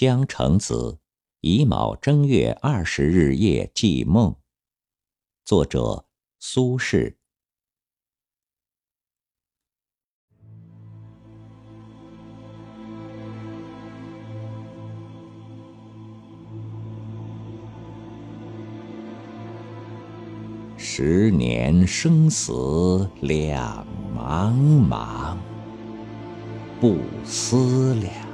江城子，乙卯正月二十日夜记梦。作者：苏轼。十年生死两茫茫，不思量，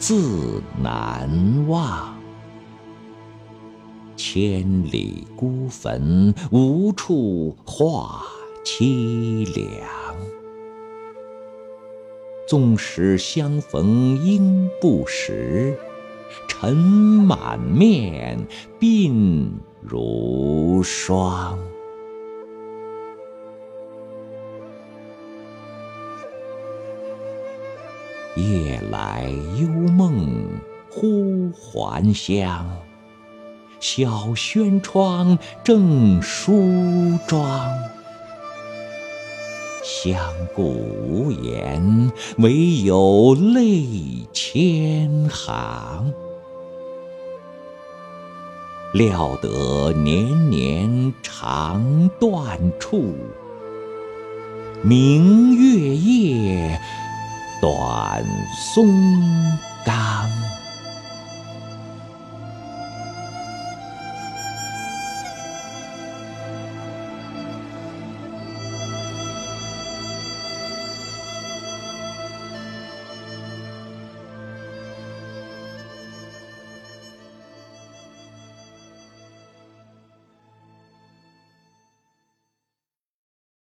自难忘。千里孤坟，无处话凄凉。纵使相逢应不识，尘满面，鬓如霜。夜来幽梦忽还乡，小轩窗正梳妆。相顾无言，唯有泪千行。料得年年肠断处，明月夜。短松冈。